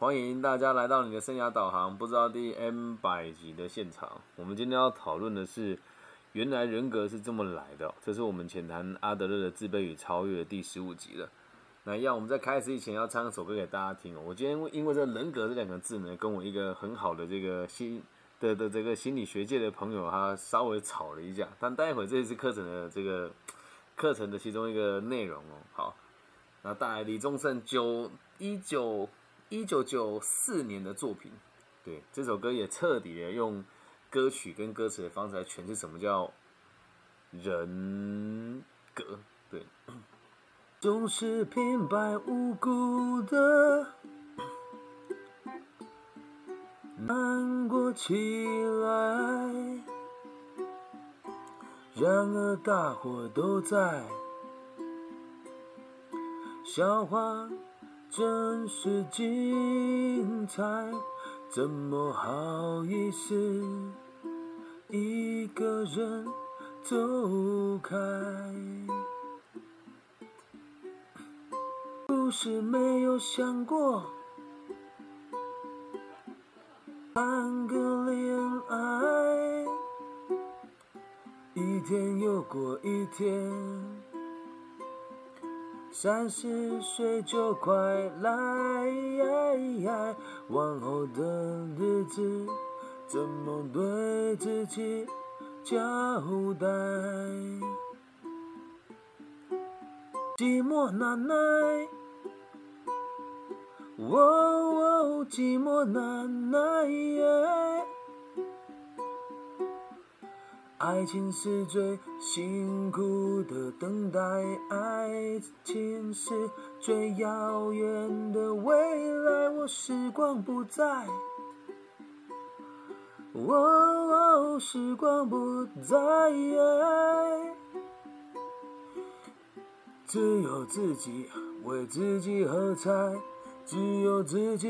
欢迎大家来到你的生涯导航，不知道第 M 百集的现场。我们今天要讨论的是，原来人格是这么来的。这是我们浅谈阿德勒的自卑与超越第十五集了。那要，我们在开始以前要唱一首歌给大家听哦。我今天因为这“人格”这两个字呢，跟我一个很好的这个心的的这个心理学界的朋友，他稍微吵了一架。但待会这一次课程的这个课程的其中一个内容哦，好，那带来李宗盛九一九。一九九四年的作品，对这首歌也彻底的用歌曲跟歌词的方式来诠释什么叫人格。对，总是平白无故的难过起来，然而大伙都在笑话。真是精彩，怎么好意思一个人走开？不是没有想过谈个恋爱，一天又过一天。三十岁就快来，往后的日子怎么对自己交代？寂寞难耐，哦，寂寞难耐。爱情是最辛苦的等待，爱情是最遥远的未来。我时光不再，哦，时光不再，只有自己为自己喝彩，只有自己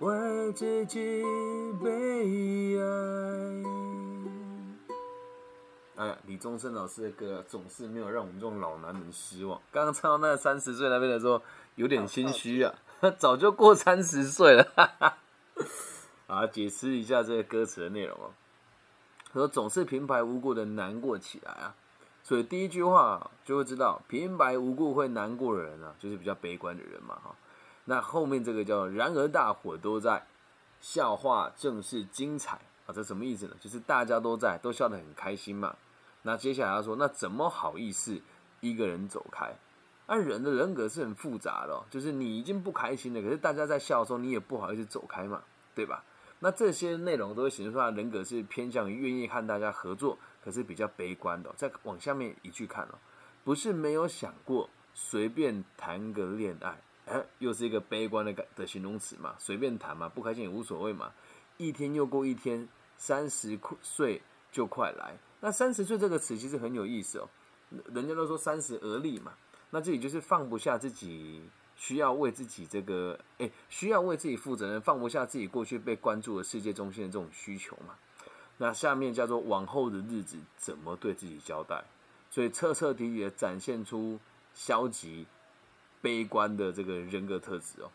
为自己悲哀。哎呀，李宗盛老师的歌总是没有让我们这种老男人失望。刚刚唱到那三十岁那边的时候，有点心虚啊，早就过三十岁了。啊，解释一下这个歌词的内容哦。说总是平白无故的难过起来啊，所以第一句话就会知道，平白无故会难过的人啊，就是比较悲观的人嘛哈。那后面这个叫然而大伙都在，笑话正是精彩啊，这什么意思呢？就是大家都在，都笑得很开心嘛。那接下来他说，那怎么好意思一个人走开？那人的人格是很复杂的，就是你已经不开心了，可是大家在笑的时候，你也不好意思走开嘛，对吧？那这些内容都会显示出他人格是偏向于愿意和大家合作，可是比较悲观的。再往下面一句看哦，不是没有想过随便谈个恋爱，哎，又是一个悲观的感的形容词嘛，随便谈嘛，不开心也无所谓嘛，一天又过一天，三十岁就快来。那三十岁这个词其实很有意思哦，人家都说三十而立嘛，那这里就是放不下自己，需要为自己这个，哎，需要为自己负责任，放不下自己过去被关注的世界中心的这种需求嘛。那下面叫做往后的日子怎么对自己交代，所以彻彻底底的展现出消极、悲观的这个人格特质哦。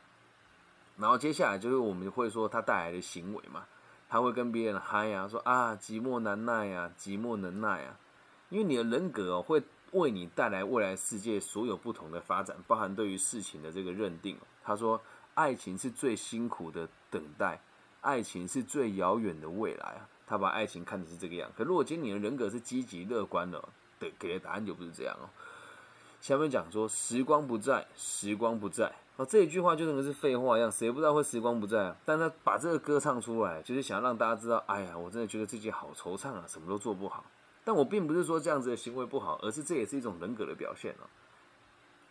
然后接下来就是我们会说他带来的行为嘛。他会跟别人嗨呀，说啊寂寞难耐呀，寂寞能耐啊，因为你的人格哦，会为你带来未来世界所有不同的发展，包含对于事情的这个认定。他说，爱情是最辛苦的等待，爱情是最遥远的未来啊。他把爱情看的是这个样，可如果今天你的人格是积极乐观的，对，给的答案就不是这样哦。下面讲说，时光不在，时光不在。哦，这一句话就跟是废话一样，谁不知道会时光不在啊？但他把这个歌唱出来，就是想让大家知道，哎呀，我真的觉得自己好惆怅啊，什么都做不好。但我并不是说这样子的行为不好，而是这也是一种人格的表现哦。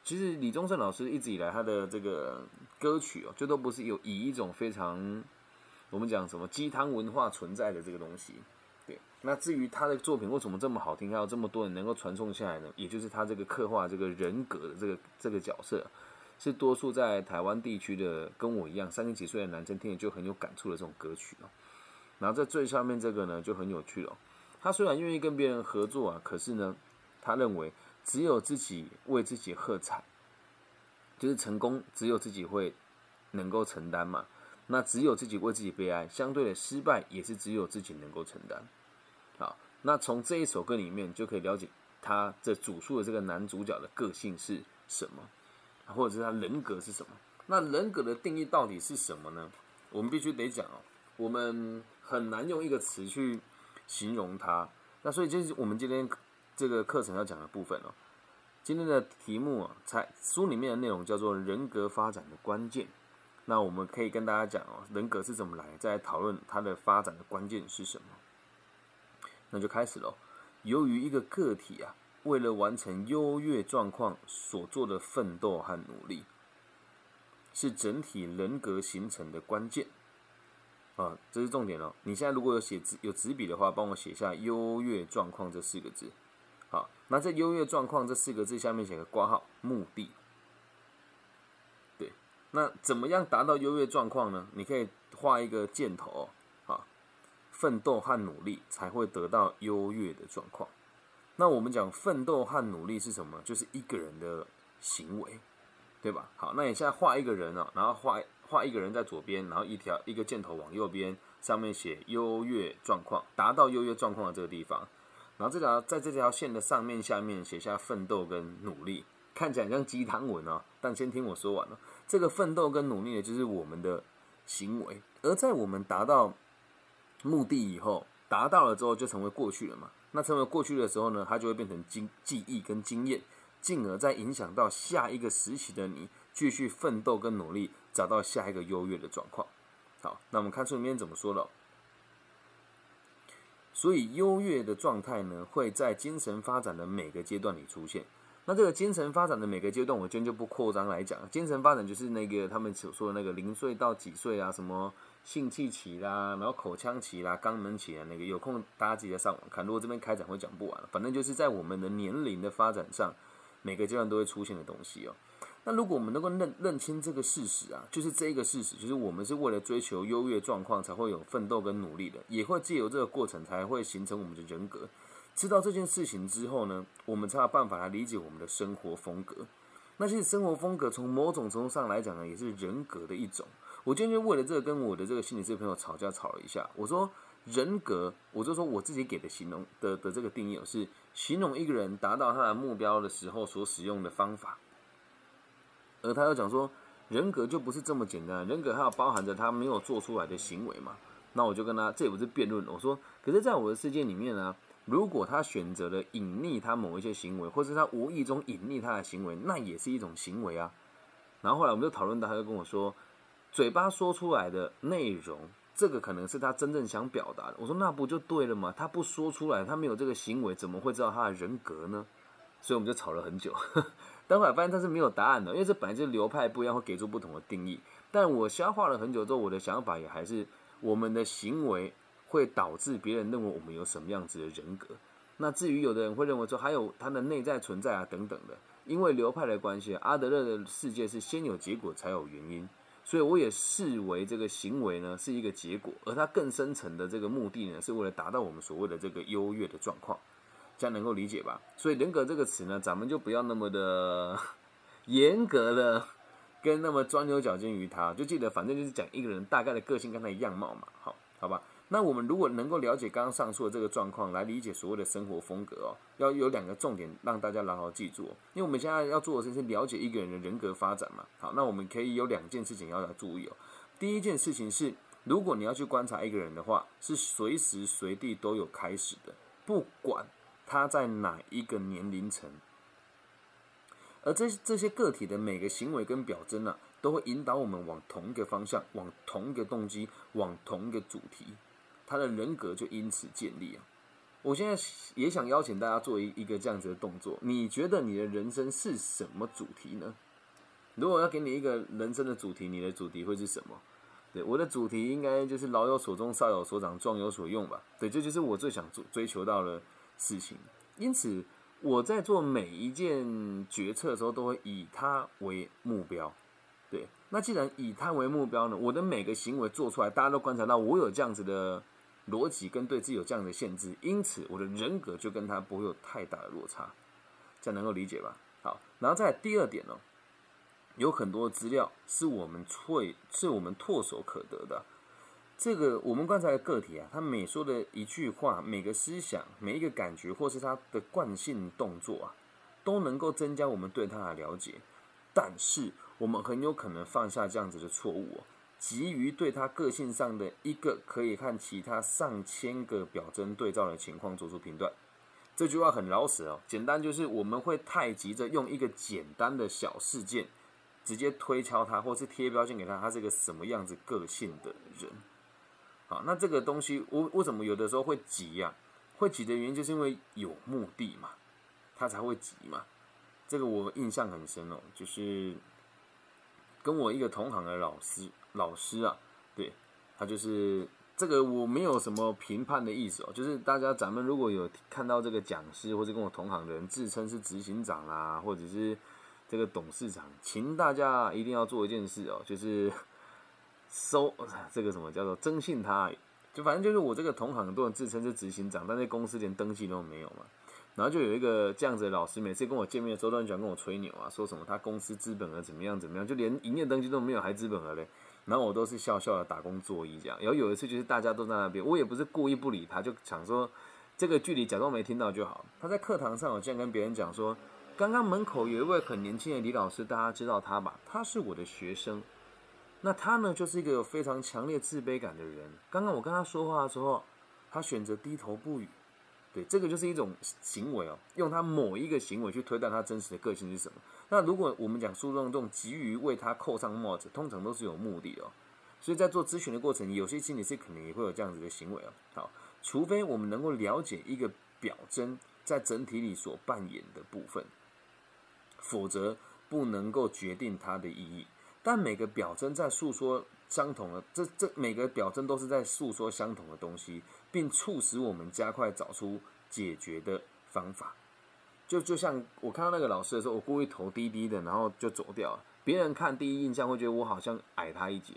其实李宗盛老师一直以来他的这个歌曲哦，就都不是有以一种非常我们讲什么鸡汤文化存在的这个东西。对，那至于他的作品为什么这么好听，还有这么多人能够传颂下来呢？也就是他这个刻画这个人格的这个这个角色。是多数在台湾地区的跟我一样三十几岁的男生听了就很有感触的这种歌曲哦。然后在最上面这个呢就很有趣了。他虽然愿意跟别人合作啊，可是呢，他认为只有自己为自己喝彩，就是成功只有自己会能够承担嘛。那只有自己为自己悲哀，相对的失败也是只有自己能够承担。好，那从这一首歌里面就可以了解他这主述的这个男主角的个性是什么，或者是他人格是什么。那人格的定义到底是什么呢？我们必须得讲哦，我们很难用一个词去形容它。那所以这是我们今天这个课程要讲的部分哦。今天的题目啊，才书里面的内容叫做人格发展的关键。那我们可以跟大家讲哦，人格是怎么来，再来讨论它的发展的关键是什么。那就开始喽。由于一个个体啊，为了完成优越状况所做的奋斗和努力，是整体人格形成的关键。啊，这是重点哦。你现在如果有写纸有纸笔的话，帮我写下“优越状况”这四个字。好，那这“优越状况”这四个字下面写个括号，目的。对，那怎么样达到优越状况呢？你可以画一个箭头，啊，奋斗和努力才会得到优越的状况。那我们讲奋斗和努力是什么？就是一个人的行为，对吧？好，那你现在画一个人哦，然后画。画一个人在左边，然后一条一个箭头往右边，上面写优越状况，达到优越状况的这个地方，然后这条在这条线的上面、下面写下奋斗跟努力，看起来像鸡汤文哦。但先听我说完了，这个奋斗跟努力呢，就是我们的行为，而在我们达到目的以后，达到了之后就成为过去了嘛。那成为过去的时候呢，它就会变成经记忆跟经验，进而再影响到下一个时期的你。继续奋斗跟努力，找到下一个优越的状况。好，那我们看书里面怎么说了。所以优越的状态呢，会在精神发展的每个阶段里出现。那这个精神发展的每个阶段，我今天就不扩张来讲。精神发展就是那个他们所说的那个零岁到几岁啊，什么性器期啦，然后口腔期啦，肛门期啊，那个有空大家自己上网看。如果这边开展会讲不完，反正就是在我们的年龄的发展上，每个阶段都会出现的东西哦。那如果我们能够认认清这个事实啊，就是这一个事实，就是我们是为了追求优越状况才会有奋斗跟努力的，也会借由这个过程才会形成我们的人格。知道这件事情之后呢，我们才有办法来理解我们的生活风格。那其实生活风格从某种程度上来讲呢，也是人格的一种。我今天为了这个跟我的这个心理师朋友吵架吵了一下，我说人格，我就说我自己给的形容的的这个定义是形容一个人达到他的目标的时候所使用的方法。而他又讲说，人格就不是这么简单，人格还要包含着他没有做出来的行为嘛？那我就跟他，这也不是辩论。我说，可是，在我的世界里面呢，如果他选择了隐匿他某一些行为，或是他无意中隐匿他的行为，那也是一种行为啊。然后后来我们就讨论到，他就跟我说，嘴巴说出来的内容，这个可能是他真正想表达的。我说，那不就对了吗？他不说出来，他没有这个行为，怎么会知道他的人格呢？所以我们就吵了很久。等会儿发现他是没有答案的，因为这本来就是流派不一样，会给出不同的定义。但我消化了很久之后，我的想法也还是我们的行为会导致别人认为我们有什么样子的人格。那至于有的人会认为说还有他的内在存在啊等等的，因为流派的关系，阿德勒的世界是先有结果才有原因，所以我也视为这个行为呢是一个结果，而它更深层的这个目的呢是为了达到我们所谓的这个优越的状况。这样能够理解吧？所以人格这个词呢，咱们就不要那么的严格的，跟那么钻牛角尖于他。就记得，反正就是讲一个人大概的个性跟他的样貌嘛。好，好吧。那我们如果能够了解刚刚上述的这个状况，来理解所谓的生活风格哦，要有两个重点让大家牢牢记住哦。因为我们现在要做的是了解一个人的人格发展嘛。好，那我们可以有两件事情要来注意哦。第一件事情是，如果你要去观察一个人的话，是随时随地都有开始的，不管。他在哪一个年龄层？而这这些个体的每个行为跟表征呢，都会引导我们往同一个方向，往同一个动机，往同一个主题，他的人格就因此建立啊！我现在也想邀请大家做一一个这样子的动作，你觉得你的人生是什么主题呢？如果要给你一个人生的主题，你的主题会是什么？对，我的主题应该就是老有所终，少有所长，壮有所用吧？对，这就是我最想追追求到的。事情，因此我在做每一件决策的时候，都会以他为目标。对，那既然以他为目标呢，我的每个行为做出来，大家都观察到我有这样子的逻辑跟对自己有这样的限制，因此我的人格就跟他不会有太大的落差，这样能够理解吧？好，然后再第二点呢，有很多资料是我们唾是我们唾手可得的。这个我们刚才的个体啊，他每说的一句话、每个思想、每一个感觉，或是他的惯性动作啊，都能够增加我们对他的了解。但是我们很有可能犯下这样子的错误哦，急于对他个性上的一个可以和其他上千个表征对照的情况做出评断。这句话很老实哦，简单就是我们会太急着用一个简单的小事件，直接推敲他，或是贴标签给他，他是个什么样子个性的人。好，那这个东西，我为什么有的时候会急呀？会急的原因就是因为有目的嘛，他才会急嘛。这个我印象很深哦，就是跟我一个同行的老师，老师啊，对他就是这个我没有什么评判的意思哦，就是大家咱们如果有看到这个讲师或者跟我同行的人自称是执行长啦，或者是这个董事长，请大家一定要做一件事哦，就是。收这个什么叫做征信他，就反正就是我这个同行很多人自称是执行长，但是公司连登记都没有嘛。然后就有一个这样子的老师，每次跟我见面的时候都很喜欢跟我吹牛啊，说什么他公司资本额怎么样怎么样，就连营业登记都没有，还资本额嘞。然后我都是笑笑的打工作揖这样。然后有一次就是大家都在那边，我也不是故意不理他，就想说这个距离假装没听到就好。他在课堂上，我竟然跟别人讲说，刚刚门口有一位很年轻的李老师，大家知道他吧？他是我的学生。那他呢，就是一个有非常强烈自卑感的人。刚刚我跟他说话的时候，他选择低头不语。对，这个就是一种行为哦，用他某一个行为去推断他真实的个性是什么。那如果我们讲诉讼中急于为他扣上帽子，通常都是有目的哦。所以在做咨询的过程，有些心理师可能也会有这样子的行为哦。好，除非我们能够了解一个表征在整体里所扮演的部分，否则不能够决定它的意义。但每个表征在诉说相同的，这这每个表征都是在诉说相同的东西，并促使我们加快找出解决的方法。就就像我看到那个老师的时候，我故意头低低的，然后就走掉。别人看第一印象会觉得我好像矮他一截，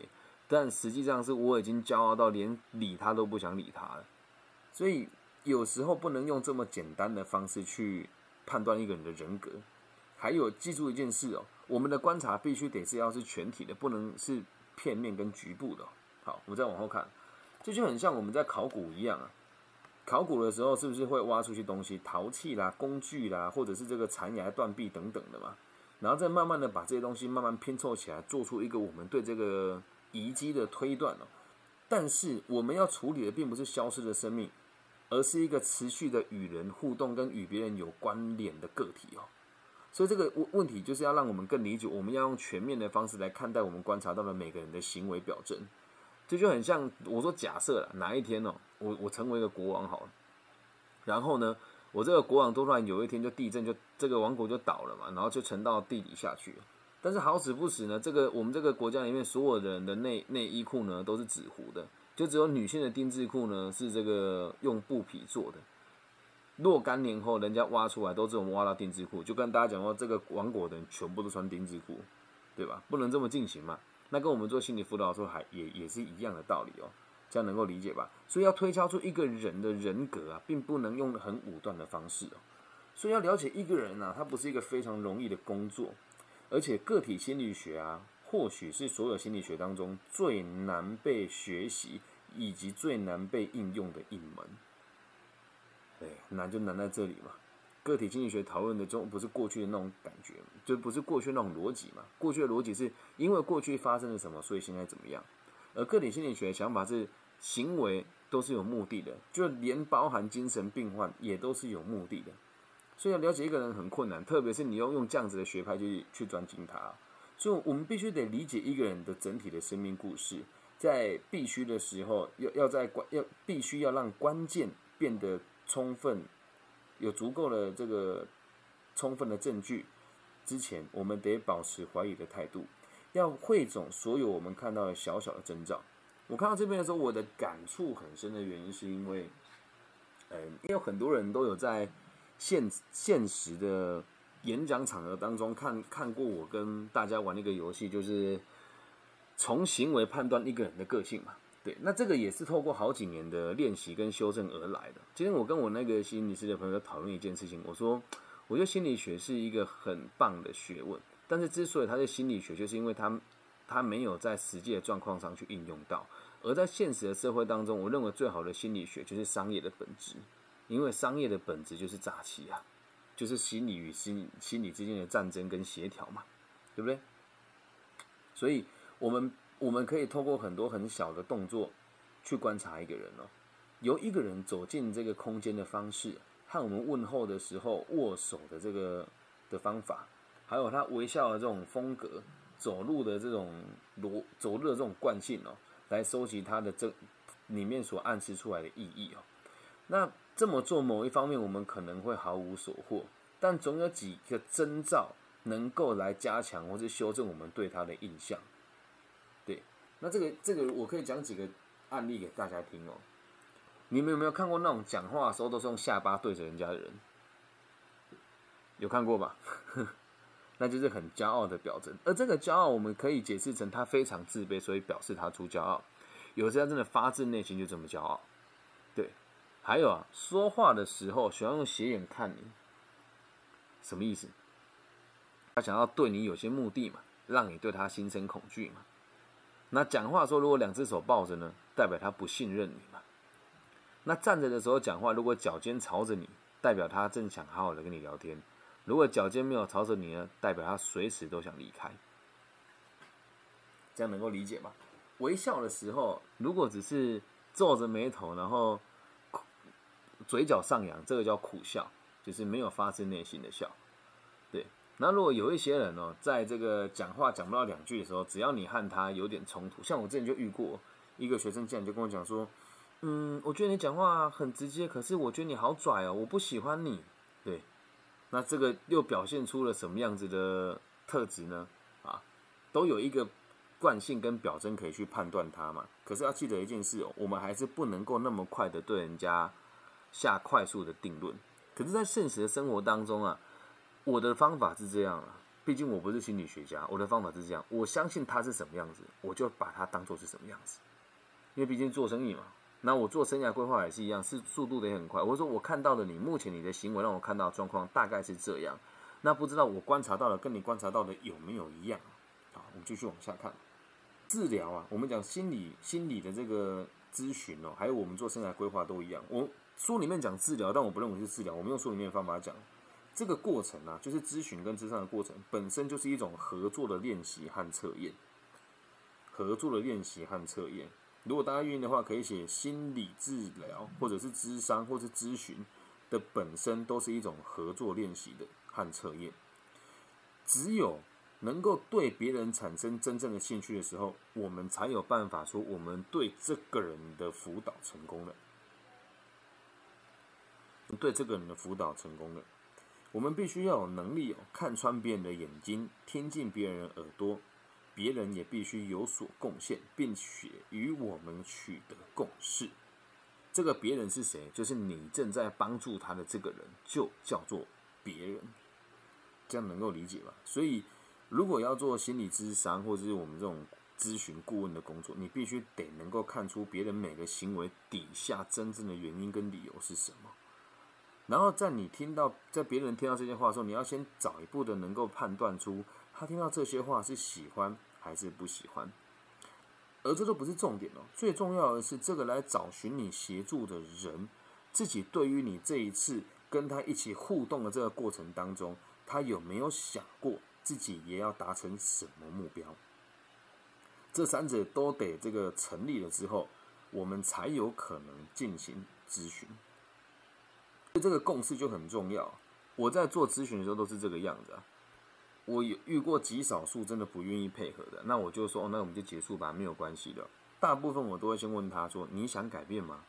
但实际上是我已经骄傲到连理他都不想理他了。所以有时候不能用这么简单的方式去判断一个人的人格。还有记住一件事哦。我们的观察必须得是要是全体的，不能是片面跟局部的。好，我们再往后看，这就很像我们在考古一样啊。考古的时候是不是会挖出去东西，陶器啦、工具啦，或者是这个残崖断壁等等的嘛？然后再慢慢的把这些东西慢慢拼凑起来，做出一个我们对这个遗迹的推断哦。但是我们要处理的并不是消失的生命，而是一个持续的与人互动跟与别人有关联的个体哦。所以这个问问题就是要让我们更理解，我们要用全面的方式来看待我们观察到的每个人的行为表征。这就很像我说，假设了哪一天哦，我我成为一个国王好了，然后呢，我这个国王突然有一天就地震，就这个王国就倒了嘛，然后就沉到地底下去了。但是好死不死呢，这个我们这个国家里面所有的人的内内衣裤呢都是纸糊的，就只有女性的丁字裤呢是这个用布匹做的。若干年后，人家挖出来都是我们挖到丁字裤，就跟大家讲说，这个王国的人全部都穿丁字裤，对吧？不能这么进行嘛。那跟我们做心理辅导的时候，还也也是一样的道理哦，这样能够理解吧？所以要推敲出一个人的人格啊，并不能用很武断的方式哦。所以要了解一个人呢，他不是一个非常容易的工作，而且个体心理学啊，或许是所有心理学当中最难被学习以及最难被应用的一门。哎，难就难在这里嘛。个体经济学讨论的中，不是过去的那种感觉，就不是过去那种逻辑嘛。过去的逻辑是因为过去发生了什么，所以现在怎么样。而个体心理学的想法是，行为都是有目的的，就连包含精神病患也都是有目的的。所以要了解一个人很困难，特别是你要用这样子的学派去去专精他。所以我们必须得理解一个人的整体的生命故事，在必须的时候，要要在关要必须要让关键变得。充分有足够的这个充分的证据之前，我们得保持怀疑的态度，要汇总所有我们看到的小小的征兆。我看到这边的时候，我的感触很深的原因，是因为，嗯，因为很多人都有在现现实的演讲场合当中看看过我跟大家玩一个游戏，就是从行为判断一个人的个性嘛。对，那这个也是透过好几年的练习跟修正而来的。今天我跟我那个心理师的朋友讨论一件事情，我说，我觉得心理学是一个很棒的学问，但是之所以它是心理学，就是因为它它没有在实际的状况上去应用到。而在现实的社会当中，我认为最好的心理学就是商业的本质，因为商业的本质就是诈欺啊，就是心理与心心理之间的战争跟协调嘛，对不对？所以，我们我们可以透过很多很小的动作去观察一个人哦，由一个人走进这个空间的方式，和我们问候的时候握手的这个的方法，还有他微笑的这种风格，走路的这种逻走路的这种惯性哦。来收集他的这里面所暗示出来的意义哦。那这么做，某一方面我们可能会毫无所获，但总有几个征兆能够来加强或是修正我们对他的印象。那这个这个我可以讲几个案例给大家听哦。你们有没有看过那种讲话的时候都是用下巴对着人家的人？有看过吧？那就是很骄傲的表征，而这个骄傲我们可以解释成他非常自卑，所以表示他出骄傲。有些人真的发自内心就这么骄傲，对。还有啊，说话的时候喜欢用斜眼看你，什么意思？他想要对你有些目的嘛，让你对他心生恐惧嘛。那讲话说如果两只手抱着呢，代表他不信任你嘛。那站着的时候讲话，如果脚尖朝着你，代表他正想好好的跟你聊天。如果脚尖没有朝着你呢，代表他随时都想离开，这样能够理解吗？微笑的时候，如果只是皱着眉头，然后嘴角上扬，这个叫苦笑，就是没有发自内心的笑。对，那如果有一些人哦，在这个讲话讲不到两句的时候，只要你和他有点冲突，像我之前就遇过一个学生，竟然就跟我讲说：“嗯，我觉得你讲话很直接，可是我觉得你好拽哦，我不喜欢你。”对。那这个又表现出了什么样子的特质呢？啊，都有一个惯性跟表征可以去判断它嘛。可是要记得一件事哦，我们还是不能够那么快的对人家下快速的定论。可是，在现实的生活当中啊，我的方法是这样啊，毕竟我不是心理学家，我的方法是这样，我相信他是什么样子，我就把它当做是什么样子，因为毕竟做生意嘛。那我做生涯规划也是一样，是速度得很快。我说我看到的你目前你的行为让我看到状况大概是这样，那不知道我观察到的跟你观察到的有没有一样？好，我们继续往下看。治疗啊，我们讲心理心理的这个咨询哦，还有我们做生涯规划都一样。我书里面讲治疗，但我不认为是治疗。我们用书里面的方法讲，这个过程啊，就是咨询跟咨商的过程本身就是一种合作的练习和测验，合作的练习和测验。如果大家愿意的话，可以写心理治疗，或者是咨商，或是咨询的本身都是一种合作练习的和测验。只有能够对别人产生真正的兴趣的时候，我们才有办法说我们对这个人的辅导成功了。对这个人的辅导成功了，我们必须要有能力哦，看穿别人的眼睛，听进别人的耳朵。别人也必须有所贡献，并且与我们取得共识。这个别人是谁？就是你正在帮助他的这个人，就叫做别人。这样能够理解吧？所以，如果要做心理咨商或者是我们这种咨询顾问的工作，你必须得能够看出别人每个行为底下真正的原因跟理由是什么。然后，在你听到在别人听到这些话的时候，你要先早一步的能够判断出他听到这些话是喜欢。还是不喜欢，而这都不是重点哦。最重要的是，这个来找寻你协助的人，自己对于你这一次跟他一起互动的这个过程当中，他有没有想过自己也要达成什么目标？这三者都得这个成立了之后，我们才有可能进行咨询。这个共识就很重要。我在做咨询的时候都是这个样子啊。我有遇过极少数真的不愿意配合的，那我就说，哦，那我们就结束吧，没有关系的。大部分我都会先问他说：“你想改变吗？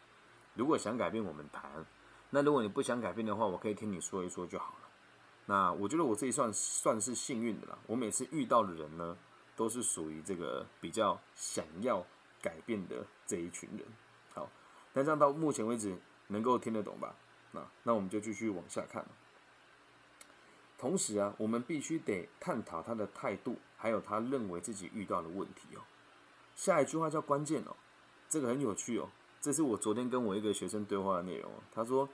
如果想改变，我们谈；那如果你不想改变的话，我可以听你说一说就好了。”那我觉得我这一算算是幸运的啦。我每次遇到的人呢，都是属于这个比较想要改变的这一群人。好，那这样到目前为止能够听得懂吧？那我们就继续往下看。同时啊，我们必须得探讨他的态度，还有他认为自己遇到的问题哦。下一句话叫关键哦，这个很有趣哦。这是我昨天跟我一个学生对话的内容哦。他说，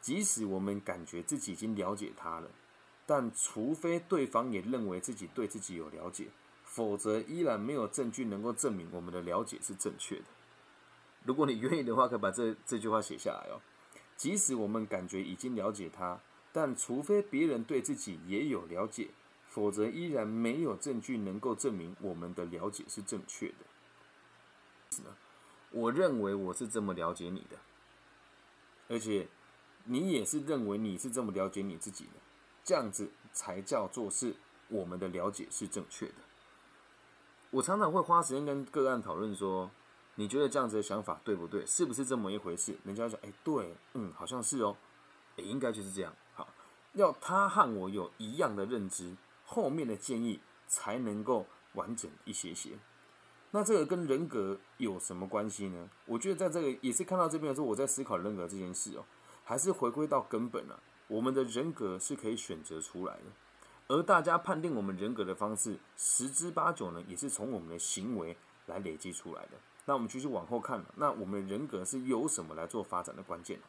即使我们感觉自己已经了解他了，但除非对方也认为自己对自己有了解，否则依然没有证据能够证明我们的了解是正确的。如果你愿意的话，可以把这这句话写下来哦。即使我们感觉已经了解他，但除非别人对自己也有了解，否则依然没有证据能够证明我们的了解是正确的。我认为我是这么了解你的，而且你也是认为你是这么了解你自己的，这样子才叫做是我们的了解是正确的。我常常会花时间跟个案讨论说，你觉得这样子的想法对不对？是不是这么一回事？人家讲，哎，对，嗯，好像是哦，也应该就是这样。好，要他和我有一样的认知，后面的建议才能够完整一些些。那这个跟人格有什么关系呢？我觉得在这个也是看到这边的时候，我在思考人格这件事哦，还是回归到根本啊，我们的人格是可以选择出来的，而大家判定我们人格的方式，十之八九呢，也是从我们的行为来累积出来的。那我们继续往后看，那我们人格是由什么来做发展的关键？